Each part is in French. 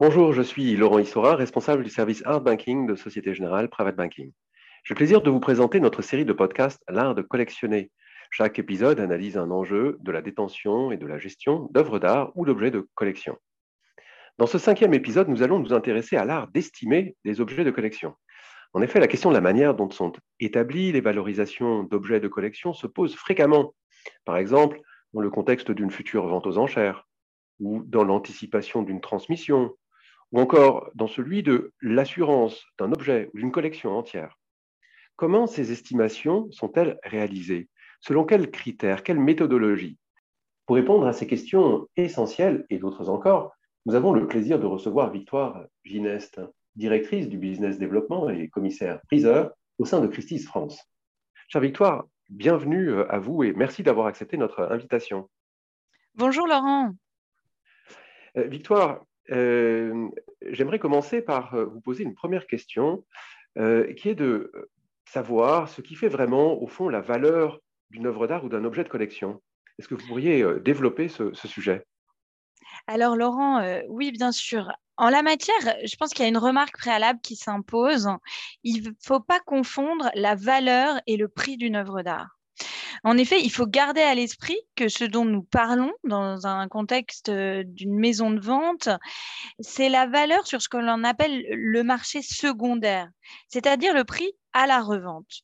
Bonjour, je suis Laurent Issora, responsable du service Art Banking de Société Générale Private Banking. J'ai le plaisir de vous présenter notre série de podcasts L'art de collectionner. Chaque épisode analyse un enjeu de la détention et de la gestion d'œuvres d'art ou d'objets de collection. Dans ce cinquième épisode, nous allons nous intéresser à l'art d'estimer des objets de collection. En effet, la question de la manière dont sont établies les valorisations d'objets de collection se pose fréquemment. Par exemple, dans le contexte d'une future vente aux enchères, ou dans l'anticipation d'une transmission, ou encore dans celui de l'assurance d'un objet ou d'une collection entière. Comment ces estimations sont-elles réalisées? Selon quels critères, quelle méthodologie? Pour répondre à ces questions essentielles et d'autres encore, nous avons le plaisir de recevoir Victoire Gineste, directrice du business développement et commissaire priseur au sein de Christie's France. Chère Victoire, bienvenue à vous et merci d'avoir accepté notre invitation. Bonjour Laurent. Euh, Victoire, euh, j'aimerais commencer par euh, vous poser une première question euh, qui est de savoir ce qui fait vraiment, au fond, la valeur d'une œuvre d'art ou d'un objet de collection. Est-ce que vous pourriez développer ce, sujet? Alors, Laurent, oui, bien sûr. En la matière, je pense qu'il y a une remarque préalable qui s'impose. Il ne faut pas confondre la valeur et le prix d'une œuvre d'art. En effet, il faut garder à l'esprit que ce dont nous parlons dans un contexte euh, d'une maison de vente, c'est la valeur sur ce que l'on appelle le marché secondaire, c'est-à-dire le prix à la revente.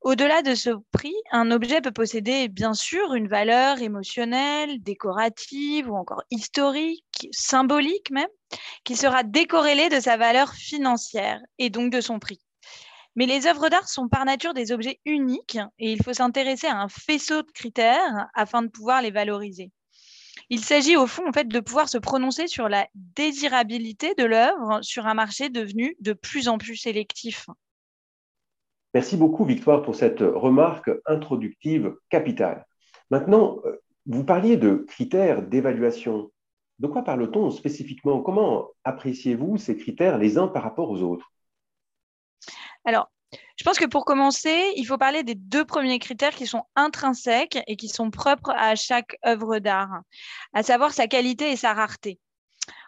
Au-delà de ce prix, un objet peut posséder bien sûr une valeur émotionnelle, décorative ou encore historique, symbolique même, qui sera décorrélée de sa valeur financière et donc de son prix. Mais les œuvres d'art sont par nature des objets uniques et il faut s'intéresser à un faisceau de critères afin de pouvoir les valoriser. Il s'agit au fond en fait de pouvoir se prononcer sur la désirabilité de l'œuvre sur un marché devenu de plus en plus sélectif. Merci beaucoup Victoire pour cette remarque introductive capitale. Maintenant, euh, vous parliez de critères d'évaluation. De quoi parle-t-on spécifiquement? Comment appréciez-vous ces critères les uns par rapport aux autres? Alors, je pense que pour commencer, il faut parler des deux premiers critères qui sont intrinsèques et qui sont propres à chaque œuvre d'art, à savoir sa qualité et sa rareté.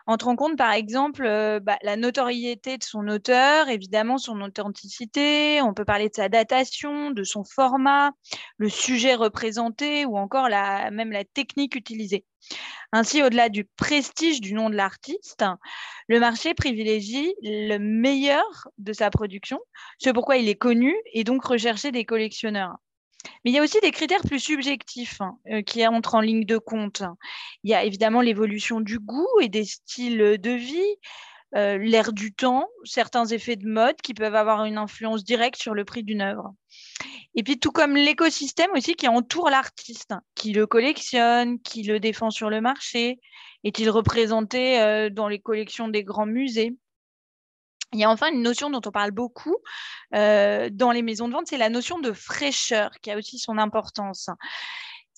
Entre en compte, par exemple, euh, bah, la notoriété de son auteur, évidemment son authenticité, on peut parler de sa datation, de son format, le sujet représenté ou encore même la technique utilisée. Ainsi, au-delà du prestige du nom de l'artiste, le marché privilégie le meilleur de sa production, ce pourquoi il est connu et donc recherché des collectionneurs. Mais il y a aussi des critères plus subjectifs hein, euh, qui entrent en ligne de compte. Il y a évidemment l'évolution du goût et des styles de vie, euh, l'air du temps, certains effets de mode qui peuvent avoir une influence directe sur le prix d'une œuvre. Et puis tout comme l'écosystème aussi qui entoure l'artiste, qui le collectionne, qui le défend sur le marché, est-il représenté euh, dans les collections des grands musées? Il y a enfin une notion dont on parle beaucoup euh, dans les maisons de vente, c'est la notion de fraîcheur qui a aussi son importance.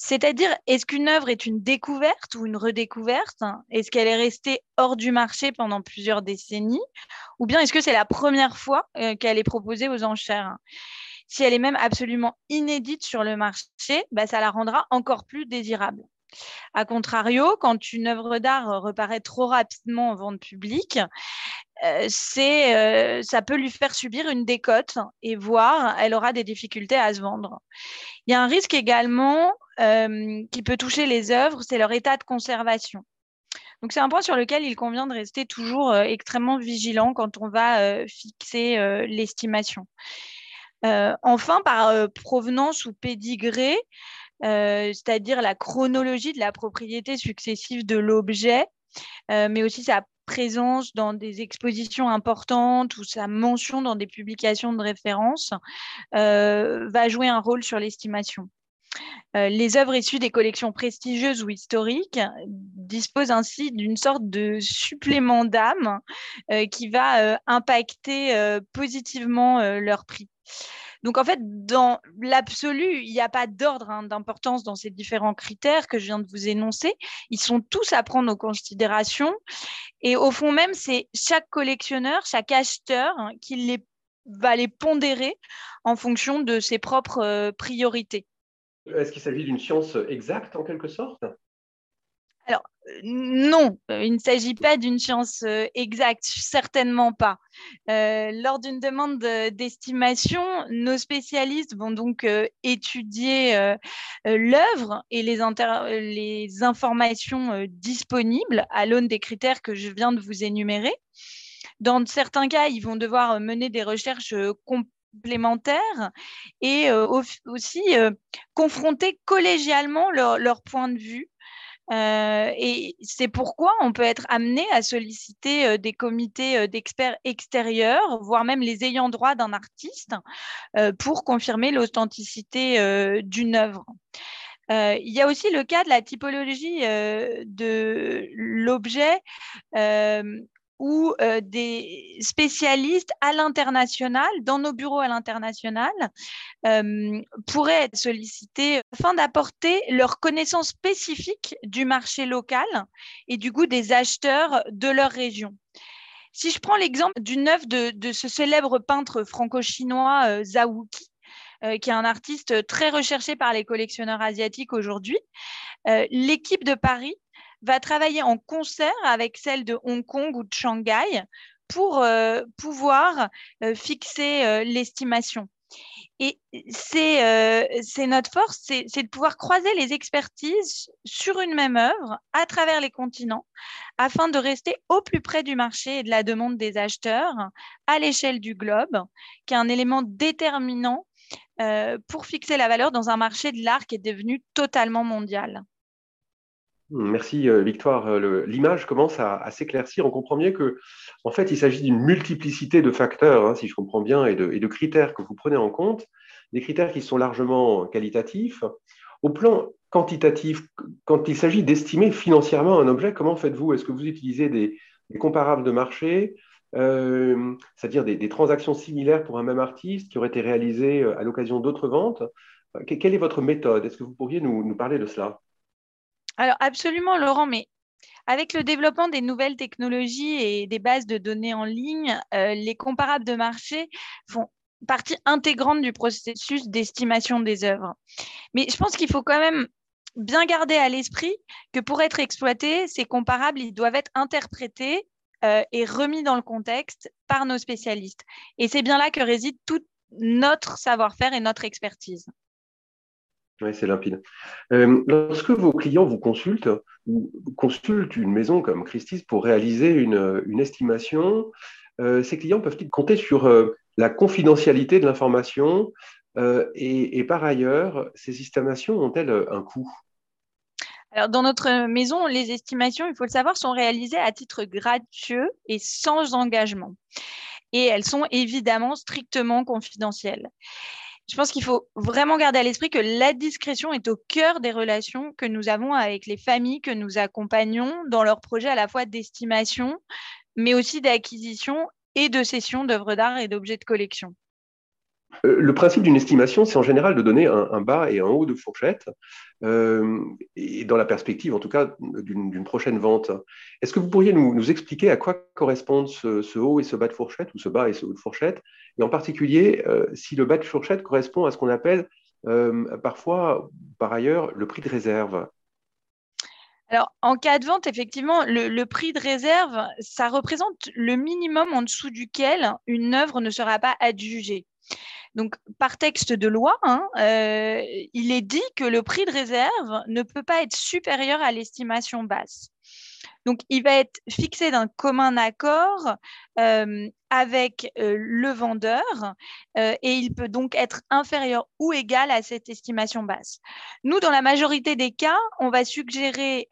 C'est-à-dire, est-ce qu'une œuvre est une découverte ou une redécouverte? Est-ce qu'elle est restée hors du marché pendant plusieurs décennies? Ou bien est-ce que c'est la première fois euh, qu'elle est proposée aux enchères? Si elle est même absolument inédite sur le marché, bah, ça la rendra encore plus désirable. A contrario, quand une œuvre d'art reparaît trop rapidement en vente publique, euh, euh, ça peut lui faire subir une décote et voire elle aura des difficultés à se vendre. Il y a un risque également euh, qui peut toucher les œuvres, c'est leur état de conservation. Donc c'est un point sur lequel il convient de rester toujours extrêmement vigilant quand on va fixer l'estimation. Euh, enfin, par euh, provenance ou pédigré, euh, c'est-à-dire la chronologie de la propriété successive de l'objet, mais aussi sa présence dans des expositions importantes ou sa mention dans des publications de référence, va jouer un rôle sur l'estimation. Les œuvres issues des collections prestigieuses ou historiques disposent ainsi d'une sorte de supplément d'âme qui va impacter positivement leur prix. Donc en fait, dans l'absolu, il n'y a pas d'ordre hein, d'importance dans ces différents critères que je viens de vous énoncer. Ils sont tous à prendre en considération. Et au fond même, c'est chaque collectionneur, chaque acheteur hein, qui les, va les pondérer en fonction de ses propres euh, priorités. Est-ce qu'il s'agit d'une science exacte en quelque sorte? Alors, non, il ne s'agit pas d'une science exacte, certainement pas. lors d'une demande d'estimation, nos spécialistes vont donc étudier l'œuvre et les, les informations disponibles à l'aune des critères que je viens de vous énumérer. Dans certains cas, ils vont devoir mener des recherches complémentaires et aussi confronter collégialement leur, leur, point de vue euh, et c'est pourquoi on peut être amené à solliciter euh, des comités euh, d'experts extérieurs, voire même les ayants droit d'un artiste, pour confirmer l'authenticité d'une œuvre. il y a aussi le cas de la typologie de l'objet ou euh, des spécialistes à l'international, dans nos bureaux à l'international, euh, pourraient être sollicités afin d'apporter leur connaissance spécifique du marché local et du goût des acheteurs de leur région. Si je prends l'exemple d'une œuvre de, ce célèbre peintre franco-chinois euh, Zawuki, qui est un artiste très recherché par les collectionneurs asiatiques aujourd'hui, l'équipe de Paris va travailler en concert avec celle de Hong Kong ou de Shanghai pour euh, pouvoir euh, fixer euh, l'estimation. Et c'est notre force, c'est de pouvoir croiser les expertises sur une même œuvre à travers les continents afin de rester au plus près du marché et de la demande des acheteurs à l'échelle du globe, qui est un élément déterminant pour fixer la valeur dans un marché de l'art qui est devenu totalement mondial. Merci euh, Victoire. Euh, l'image commence à, s'éclaircir. On comprend bien que, en fait, il s'agit d'une multiplicité de facteurs, hein, si je comprends bien, et de, critères que vous prenez en compte, des critères qui sont largement qualitatifs. Au plan quantitatif, quand il s'agit d'estimer financièrement un objet, comment faites-vous? Est-ce que vous utilisez des, comparables de marché, euh, c'est-à-dire des, transactions similaires pour un même artiste qui auraient été réalisées à l'occasion d'autres ventes? Quelle est votre méthode? Est-ce que vous pourriez nous parler de cela? Alors absolument, Laurent, mais avec le développement des nouvelles technologies et des bases de données en ligne, euh, les comparables de marché font partie intégrante du processus d'estimation des œuvres. Mais je pense qu'il faut quand même bien garder à l'esprit que pour être exploités, ces comparables, ils doivent être interprétés euh, et remis dans le contexte par nos spécialistes. Et c'est bien là que réside tout notre savoir-faire et notre expertise. Oui, c'est limpide. Euh, lorsque vos clients vous consultent ou consultent une maison comme Christie's pour réaliser une, estimation, euh, ces clients peuvent-ils compter sur euh, la confidentialité de l'information et, par ailleurs, ces estimations ont-elles un coût? Alors, dans notre maison, les estimations, il faut le savoir, sont réalisées à titre gratuit et sans engagement. Et elles sont évidemment strictement confidentielles je pense qu'il faut vraiment garder à l'esprit que la discrétion est au cœur des relations que nous avons avec les familles que nous accompagnons dans leurs projets à la fois d'estimation, mais aussi d'acquisition et de cession d'œuvres d'art et d'objets de collection. Euh, le principe d'une estimation, c'est en général de donner un, bas et un haut de fourchette, euh, et dans la perspective, en tout cas, d'une prochaine vente. Est-ce que vous pourriez nous, expliquer à quoi correspondent ce, haut et ce bas de fourchette, ou ce bas et ce haut de fourchette, et en particulier euh, si le bas de fourchette correspond à ce qu'on appelle parfois, par ailleurs, le prix de réserve? Alors, en cas de vente, effectivement, le, prix de réserve, ça représente le minimum en dessous duquel une œuvre ne sera pas adjugée. Donc, par texte de loi, hein, euh, il est dit que le prix de réserve ne peut pas être supérieur à l'estimation basse. Donc, il va être fixé d'un commun accord euh, avec euh, le vendeur euh, et il peut donc être inférieur ou égal à cette estimation basse. Nous, dans la majorité des cas, on va suggérer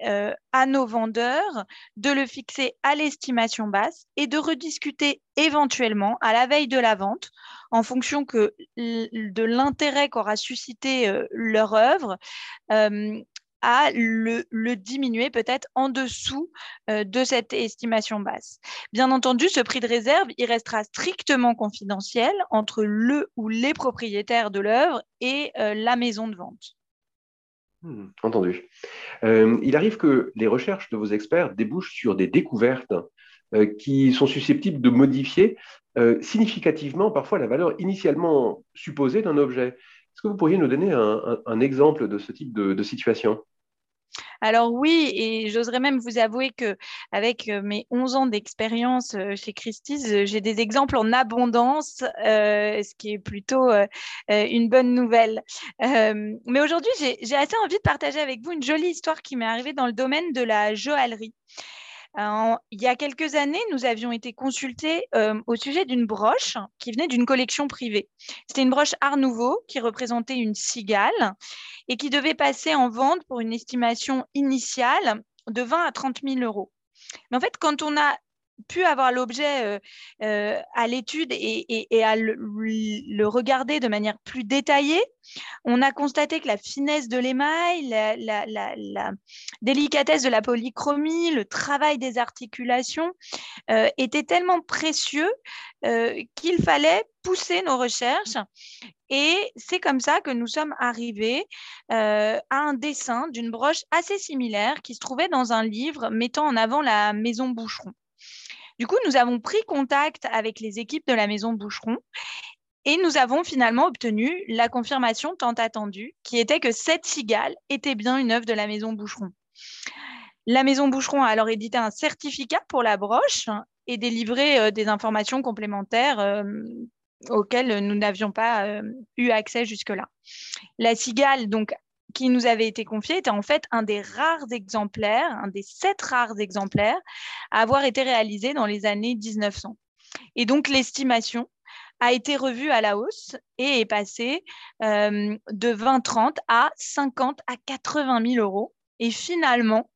à nos vendeurs de le fixer à l'estimation basse et de rediscuter éventuellement à la veille de la vente en fonction que de l'intérêt qu'aura suscité leur œuvre à le, diminuer peut-être en dessous euh, de cette estimation basse. Bien entendu, ce prix de réserve, il restera strictement confidentiel entre le ou les propriétaires de l'œuvre et euh, la maison de vente. Hmm, entendu. Euh, il arrive que les recherches de vos experts débouchent sur des découvertes qui sont susceptibles de modifier significativement parfois la valeur initialement supposée d'un objet. Est-ce que vous pourriez nous donner un, exemple de ce type de situation? Alors oui, et j'oserais même vous avouer que avec euh, mes 11 ans d'expérience euh, chez Christie's, euh, j'ai des exemples en abondance, ce qui est plutôt une bonne nouvelle. mais aujourd'hui, j'ai assez envie de partager avec vous une jolie histoire qui m'est arrivée dans le domaine de la joaillerie il y a quelques années, nous avions été consultés euh, au sujet d'une broche qui venait d'une collection privée. C'était une broche Art Nouveau qui représentait une cigale et qui devait passer en vente pour une estimation initiale de 20 à 30 000 euros. Mais en fait, quand on a pu avoir l'objet euh, euh, à l'étude et, à le, regarder de manière plus détaillée, on a constaté que la finesse de l'émail, la, délicatesse de la polychromie, le travail des articulations euh, étaient tellement précieux qu'il fallait pousser nos recherches. Et c'est comme ça que nous sommes arrivés à un dessin d'une broche assez similaire qui se trouvait dans un livre mettant en avant la maison Boucheron. Du coup, nous avons pris contact avec les équipes de la maison Boucheron et nous avons finalement obtenu la confirmation tant attendue, qui était que cette cigale était bien une œuvre de la maison Boucheron. La maison Boucheron a alors édité un certificat pour la broche et délivré euh, des informations complémentaires euh, auxquelles nous n'avions pas euh, eu accès jusque-là. La cigale, donc, qui nous avait été confié était en fait un des rares exemplaires, un des sept rares exemplaires à avoir été réalisé dans les années 1900. Et donc l'estimation a été revue à la hausse et est passée euh, de 20-30 à 50 à 80 000 euros. Et finalement,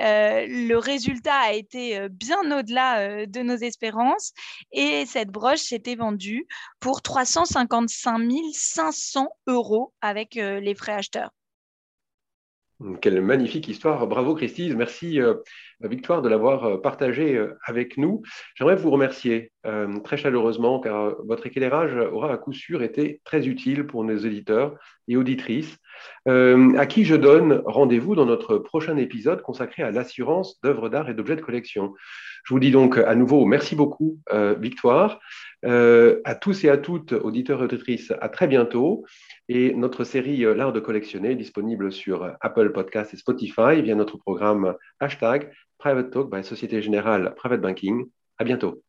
euh, le résultat a été euh, bien au-delà de nos espérances et cette broche s'était vendue pour 355 500 euros avec les frais acheteurs. Quelle magnifique histoire. Bravo Christine. Merci euh, Victoire de l'avoir euh, partagée euh, avec nous. J'aimerais vous remercier très chaleureusement car votre éclairage aura à coup sûr été très utile pour nos éditeurs et auditrices, à qui je donne rendez-vous dans notre prochain épisode consacré à l'assurance d'œuvres d'art et d'objets de collection. Je vous dis donc à nouveau merci beaucoup Victoire. À tous et à toutes, auditeurs et auditrices, à très bientôt. Et notre série euh, L'art de collectionner est disponible sur euh, Apple Podcasts et Spotify via notre programme hashtag Private Talk by Société Générale Private Banking. À bientôt.